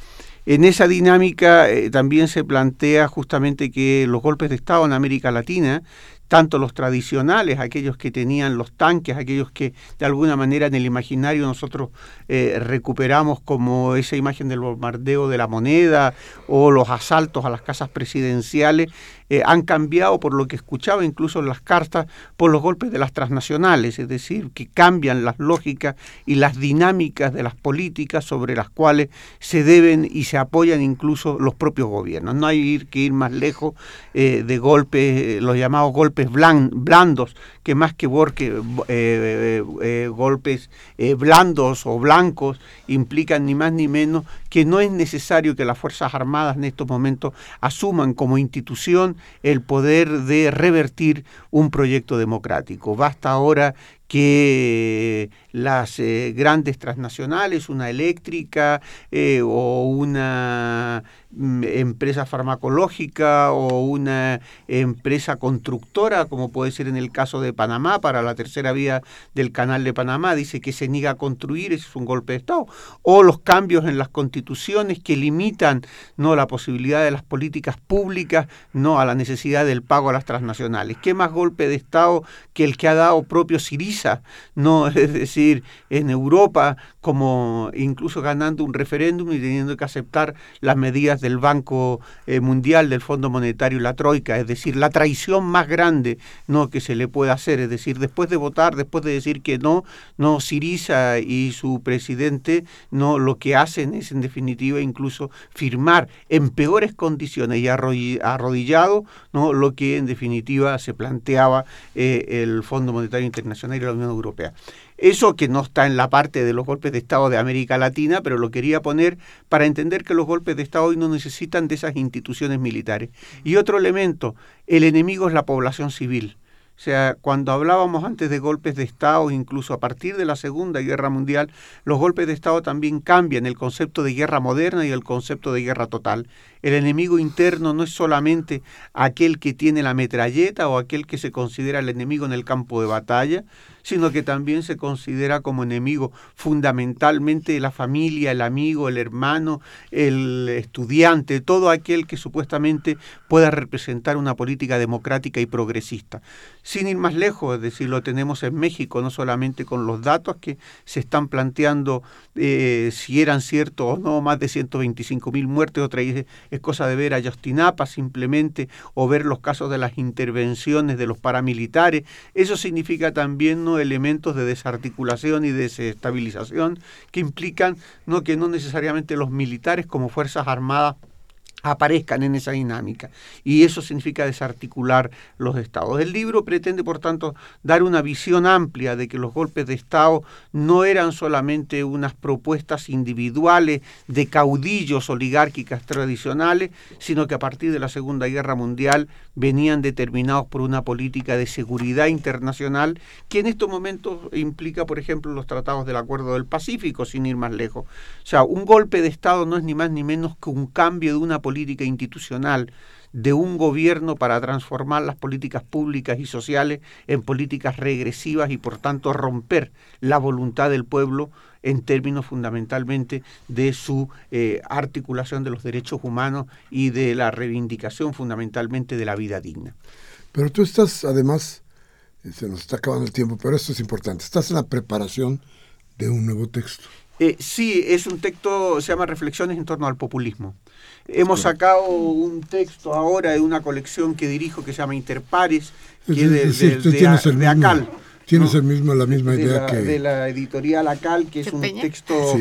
En esa dinámica también se plantea justamente que los golpes de Estado en América Latina tanto los tradicionales, aquellos que tenían los tanques, aquellos que de alguna manera en el imaginario nosotros eh, recuperamos como esa imagen del bombardeo de la moneda o los asaltos a las casas presidenciales, eh, han cambiado por lo que escuchaba incluso en las cartas, por los golpes de las transnacionales, es decir, que cambian las lógicas y las dinámicas de las políticas sobre las cuales se deben y se apoyan incluso los propios gobiernos. No hay que ir más lejos eh, de golpes, los llamados golpes blandos, que más que golpes blandos o blancos, implican ni más ni menos que no es necesario que las Fuerzas Armadas en estos momentos asuman como institución el poder de revertir un proyecto democrático. Basta ahora que las eh, grandes transnacionales, una eléctrica eh, o una mm, empresa farmacológica o una empresa constructora, como puede ser en el caso de Panamá, para la tercera vía del canal de Panamá, dice que se niega a construir, ese es un golpe de Estado, o los cambios en las constituciones que limitan no la posibilidad de las políticas públicas, no a la necesidad del pago a las transnacionales. ¿Qué más golpe de Estado que el que ha dado propio Siriza? No, [laughs] es decir, en Europa, como incluso ganando un referéndum y teniendo que aceptar las medidas del Banco eh, Mundial, del Fondo Monetario y la Troika, es decir, la traición más grande no que se le puede hacer, es decir, después de votar, después de decir que no, no Siriza y su presidente no lo que hacen es en definitiva incluso firmar en peores condiciones y arrodillado no lo que en definitiva se planteaba eh, el Fondo Monetario Internacional y la Unión Europea. Eso que no está en la parte de los golpes de Estado de América Latina, pero lo quería poner para entender que los golpes de Estado hoy no necesitan de esas instituciones militares. Y otro elemento, el enemigo es la población civil. O sea, cuando hablábamos antes de golpes de Estado, incluso a partir de la Segunda Guerra Mundial, los golpes de Estado también cambian el concepto de guerra moderna y el concepto de guerra total. El enemigo interno no es solamente aquel que tiene la metralleta o aquel que se considera el enemigo en el campo de batalla, sino que también se considera como enemigo fundamentalmente la familia, el amigo, el hermano, el estudiante, todo aquel que supuestamente pueda representar una política democrática y progresista. Sin ir más lejos, es decir, lo tenemos en México, no solamente con los datos que se están planteando eh, si eran ciertos o no, más de 125 mil muertes, otra es cosa de ver a Justinapa simplemente o ver los casos de las intervenciones de los paramilitares. Eso significa también ¿no? elementos de desarticulación y desestabilización que implican ¿no? que no necesariamente los militares como Fuerzas Armadas aparezcan en esa dinámica. Y eso significa desarticular los estados. El libro pretende, por tanto, dar una visión amplia de que los golpes de Estado no eran solamente unas propuestas individuales de caudillos oligárquicas tradicionales, sino que a partir de la Segunda Guerra Mundial venían determinados por una política de seguridad internacional que en estos momentos implica, por ejemplo, los tratados del Acuerdo del Pacífico, sin ir más lejos. O sea, un golpe de Estado no es ni más ni menos que un cambio de una política institucional de un gobierno para transformar las políticas públicas y sociales en políticas regresivas y por tanto romper la voluntad del pueblo en términos fundamentalmente de su eh, articulación de los derechos humanos y de la reivindicación fundamentalmente de la vida digna. Pero tú estás además, eh, se nos está acabando el tiempo, pero esto es importante, estás en la preparación de un nuevo texto. Eh, sí, es un texto, se llama Reflexiones en torno al populismo. Hemos sacado un texto ahora de una colección que dirijo que se llama Interpares, que es de, de, Acal. Tienes el mismo, la misma idea que... De la editorial Acal, que es un texto...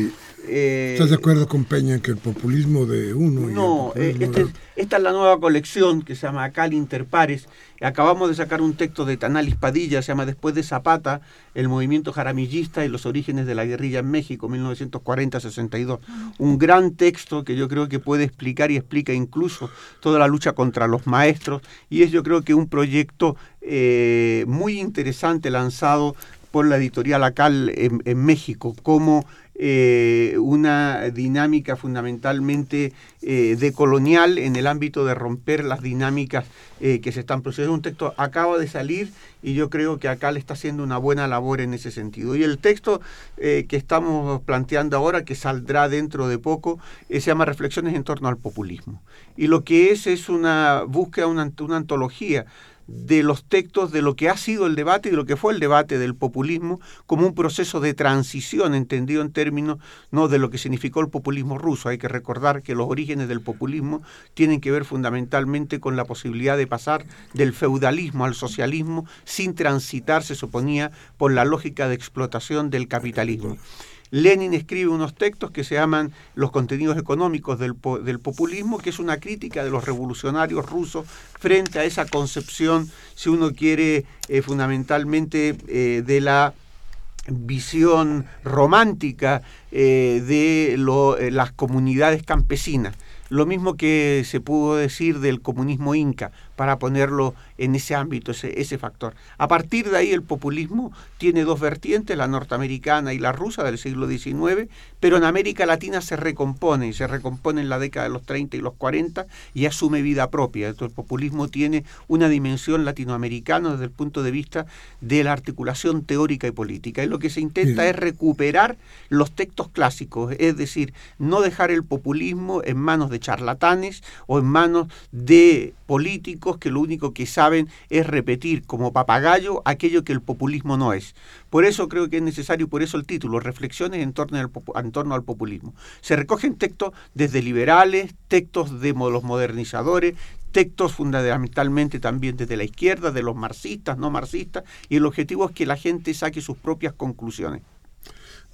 Eh, ¿Estás de acuerdo con Peña en que el populismo de uno... No, eh, este esta es la nueva colección que se llama Acal Interpares. Acabamos de sacar un texto de Tanalis Padilla, se llama Después de Zapata, el movimiento jaramillista y los orígenes de la guerrilla en México, 1940-62. Un gran texto que yo creo que puede explicar y explica incluso toda la lucha contra los maestros. Y es yo creo que un proyecto eh, muy interesante lanzado por la editorial Acal en, México, como eh, una dinámica fundamentalmente eh, decolonial en el ámbito de romper las dinámicas eh, que se están produciendo. Un texto acaba de salir y yo creo que acá le está haciendo una buena labor en ese sentido. Y el texto que estamos planteando ahora, que saldrá dentro de poco, se llama Reflexiones en torno al populismo. Y lo que es es una búsqueda, una, una antología de los textos de lo que ha sido el debate y de lo que fue el debate del populismo como un proceso de transición, entendido en términos no de lo que significó el populismo ruso. Hay que recordar que los orígenes del populismo tienen que ver fundamentalmente con la posibilidad de pasar del feudalismo al socialismo sin transitar, se suponía, por la lógica de explotación del capitalismo. Lenin escribe unos textos que se llaman Los contenidos económicos del, populismo, que es una crítica de los revolucionarios rusos frente a esa concepción, si uno quiere, eh, fundamentalmente eh, de la visión romántica eh, de las comunidades campesinas. Lo mismo que se pudo decir del comunismo inca, para ponerlo en ese ámbito, ese, ese factor. A partir de ahí el populismo tiene dos vertientes, la norteamericana y la rusa del siglo XIX, pero en América Latina se recompone, y se recompone en la década de los 30 y los 40 y asume vida propia. Entonces el populismo tiene una dimensión latinoamericana desde el punto de vista de la articulación teórica y política. Y lo que se intenta es recuperar los textos clásicos, es decir, no dejar el populismo en manos de charlatanes o en manos de políticos que lo único que saben es repetir como papagayo aquello que el populismo no es. Por eso creo que es necesario, por eso el título, Reflexiones en torno al, en torno al populismo. Se recogen textos desde liberales, textos de los modernizadores, textos fundamentalmente también desde la izquierda, de los marxistas, no marxistas, y el objetivo es que la gente saque sus propias conclusiones.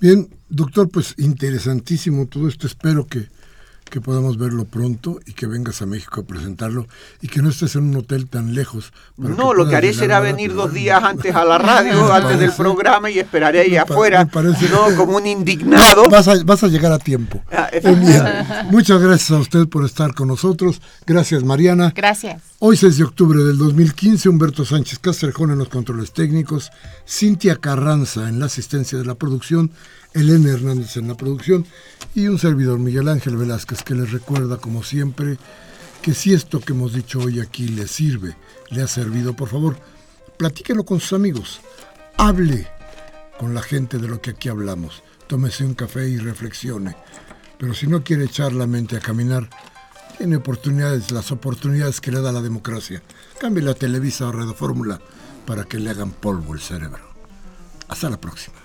Bien, doctor, pues interesantísimo todo esto. Espero que que podamos verlo pronto y que vengas a México a presentarlo y que no estés en un hotel tan lejos. No, lo que haré será venir dos días antes a la [laughs] radio, antes del programa y esperaré ahí afuera, no como un indignado. [laughs] Vas a, vas a llegar a tiempo. Ah, [laughs] Muchas gracias a usted por estar con nosotros. Gracias, Mariana. Gracias. Hoy 6 de octubre del 2015, Humberto Sánchez Castrejón en los controles técnicos, Cintia Carranza en la asistencia de la producción, Elena Hernández en la producción y un servidor Miguel Ángel Velázquez que les recuerda como siempre que si esto que hemos dicho hoy aquí le sirve, le ha servido, por favor, platíquelo con sus amigos, hable con la gente de lo que aquí hablamos, tómese un café y reflexione, pero si no quiere echar la mente a caminar, tiene oportunidades, las oportunidades que le da la democracia. Cambie la Televisa o Radio Fórmula para que le hagan polvo el cerebro. Hasta la próxima.